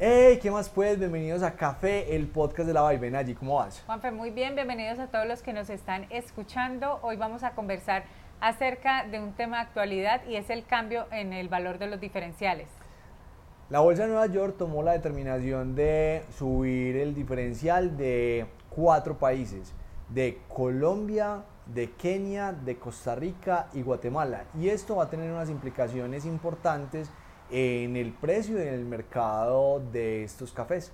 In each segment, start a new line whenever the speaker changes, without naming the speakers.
Hey, ¿qué más pues? Bienvenidos a Café, el podcast de la Vaivena. Allí, ¿cómo vas?
Juanfe, muy bien, bienvenidos a todos los que nos están escuchando. Hoy vamos a conversar acerca de un tema de actualidad y es el cambio en el valor de los diferenciales.
La Bolsa de Nueva York tomó la determinación de subir el diferencial de cuatro países, de Colombia, de Kenia, de Costa Rica y Guatemala. Y esto va a tener unas implicaciones importantes en el precio y en el mercado de estos cafés.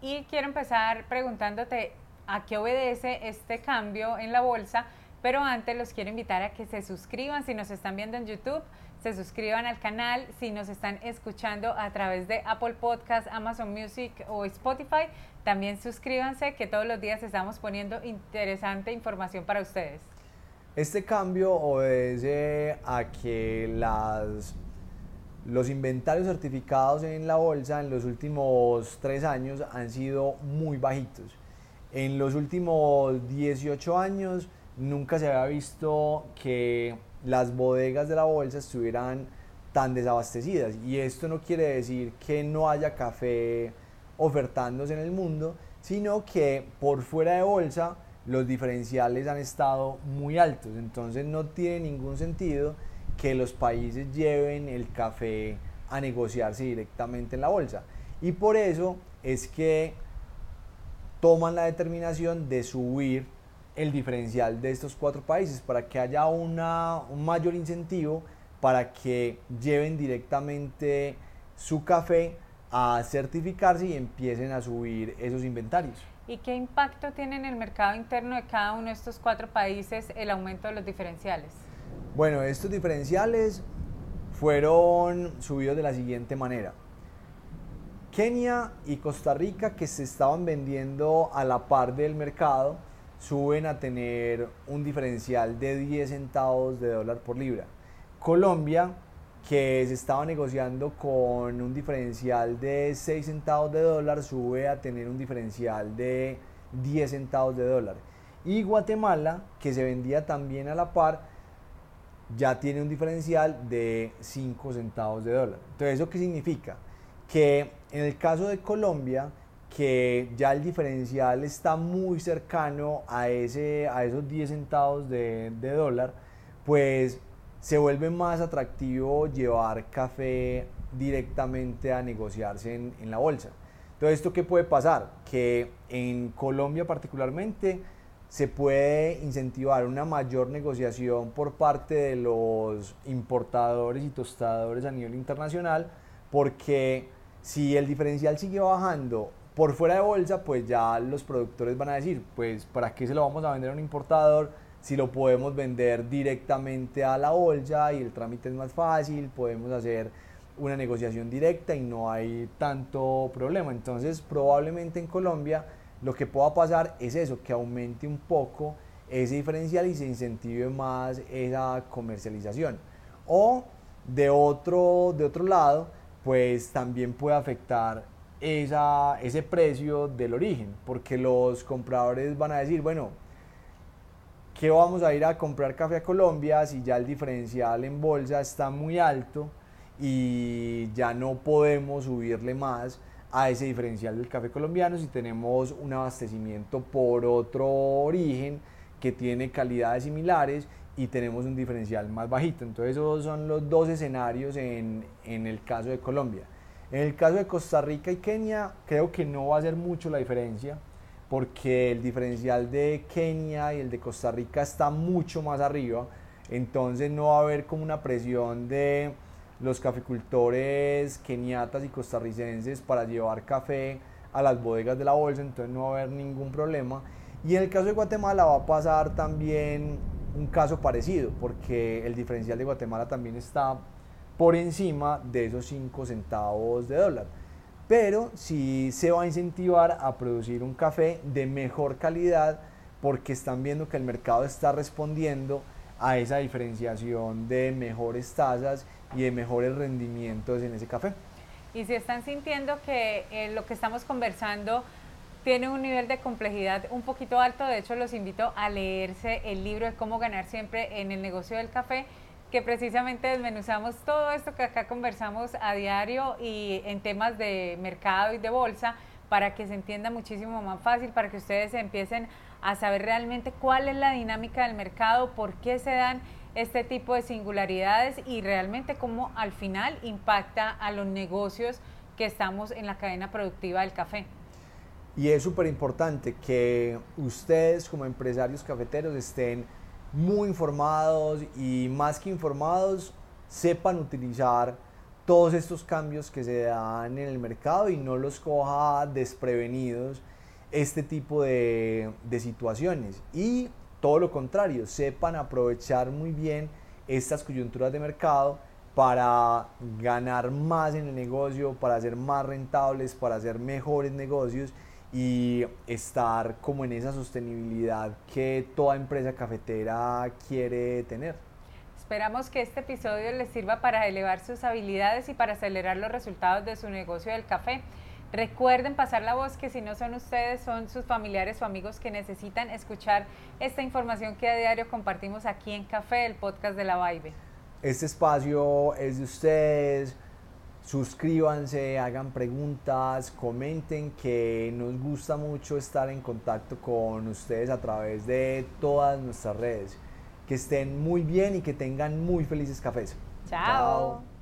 Y quiero empezar preguntándote a qué obedece este cambio en la bolsa, pero antes los quiero invitar a que se suscriban si nos están viendo en YouTube, se suscriban al canal, si nos están escuchando a través de Apple Podcast, Amazon Music o Spotify, también suscríbanse que todos los días estamos poniendo interesante información para ustedes.
Este cambio obedece a que las los inventarios certificados en la bolsa en los últimos tres años han sido muy bajitos. En los últimos 18 años nunca se había visto que las bodegas de la bolsa estuvieran tan desabastecidas. Y esto no quiere decir que no haya café ofertándose en el mundo, sino que por fuera de bolsa los diferenciales han estado muy altos. Entonces no tiene ningún sentido que los países lleven el café a negociarse directamente en la bolsa. Y por eso es que toman la determinación de subir el diferencial de estos cuatro países para que haya un mayor incentivo para que lleven directamente su café a certificarse y empiecen a subir esos inventarios.
¿Y qué impacto tiene en el mercado interno de cada uno de estos cuatro países el aumento de los diferenciales?
Bueno, estos diferenciales fueron subidos de la siguiente manera. Kenia y Costa Rica, que se estaban vendiendo a la par del mercado, suben a tener un diferencial de 10 centavos de dólar por libra. Colombia, que se estaba negociando con un diferencial de 6 centavos de dólar, sube a tener un diferencial de 10 centavos de dólar. Y Guatemala, que se vendía también a la par, ya tiene un diferencial de 5 centavos de dólar. Entonces, ¿eso qué significa? Que en el caso de Colombia, que ya el diferencial está muy cercano a, ese, a esos 10 centavos de, dólar, pues se vuelve más atractivo llevar café directamente a negociarse en, en la bolsa. Entonces, ¿esto qué puede pasar? Que en Colombia particularmente se puede incentivar una mayor negociación por parte de los importadores y tostadores a nivel internacional, porque si el diferencial sigue bajando por fuera de bolsa, pues ya los productores van a decir, pues ¿para qué se lo vamos a vender a un importador si lo podemos vender directamente a la bolsa y el trámite es más fácil, podemos hacer una negociación directa y no hay tanto problema. Entonces probablemente en Colombia lo que pueda pasar es eso, que aumente un poco ese diferencial y se incentive más esa comercialización. O de otro, de otro lado, pues también puede afectar esa, ese precio del origen, porque los compradores van a decir, bueno, ¿qué vamos a ir a comprar café a Colombia si ya el diferencial en bolsa está muy alto y ya no podemos subirle más? A ese diferencial del café colombiano si tenemos un abastecimiento por otro origen que tiene calidades similares y tenemos un diferencial más bajito. Entonces esos son los dos escenarios en, en el caso de Colombia. En el caso de Costa Rica y Kenia creo que no va a ser mucho la diferencia porque el diferencial de Kenia y el de Costa Rica está mucho más arriba, entonces no va a haber como una presión de los caficultores keniatas y costarricenses para llevar café a las bodegas de la bolsa, entonces no va a haber ningún problema. Y en el caso de Guatemala va a pasar también un caso parecido, porque el diferencial de Guatemala también está por encima de esos 5 centavos de dólar. Pero sí se va a incentivar a producir un café de mejor calidad porque están viendo que el mercado está respondiendo a esa diferenciación de mejores tasas y de mejores rendimientos en ese café.
Y si están sintiendo que eh, lo que estamos conversando tiene un nivel de complejidad un poquito alto, de hecho los invito a leerse el libro de cómo ganar siempre en el negocio del café que precisamente desmenuzamos todo esto que acá conversamos a diario y en temas de mercado y de bolsa para que se entienda muchísimo más fácil, para que ustedes empiecen a saber realmente cuál es la dinámica del mercado, por qué se dan este tipo de singularidades y realmente cómo al final impacta a los negocios que estamos en la cadena productiva del café.
Y es súper importante que ustedes como empresarios cafeteros estén muy informados y más que informados sepan utilizar todos estos cambios que se dan en el mercado y no los coja desprevenidos este tipo de, de situaciones. Y todo lo contrario, sepan aprovechar muy bien estas coyunturas de mercado para ganar más en el negocio, para ser más rentables, para hacer mejores negocios y estar como en esa sostenibilidad que toda empresa cafetera quiere tener.
Esperamos que este episodio les sirva para elevar sus habilidades y para acelerar los resultados de su negocio del café. Recuerden pasar la voz que si no son ustedes, son sus familiares o amigos que necesitan escuchar esta información que a diario compartimos aquí en Café, el podcast de la Vibe.
Este espacio es de ustedes. Suscríbanse, hagan preguntas, comenten que nos gusta mucho estar en contacto con ustedes a través de todas nuestras redes. Que estén muy bien y que tengan muy felices cafés.
Chao.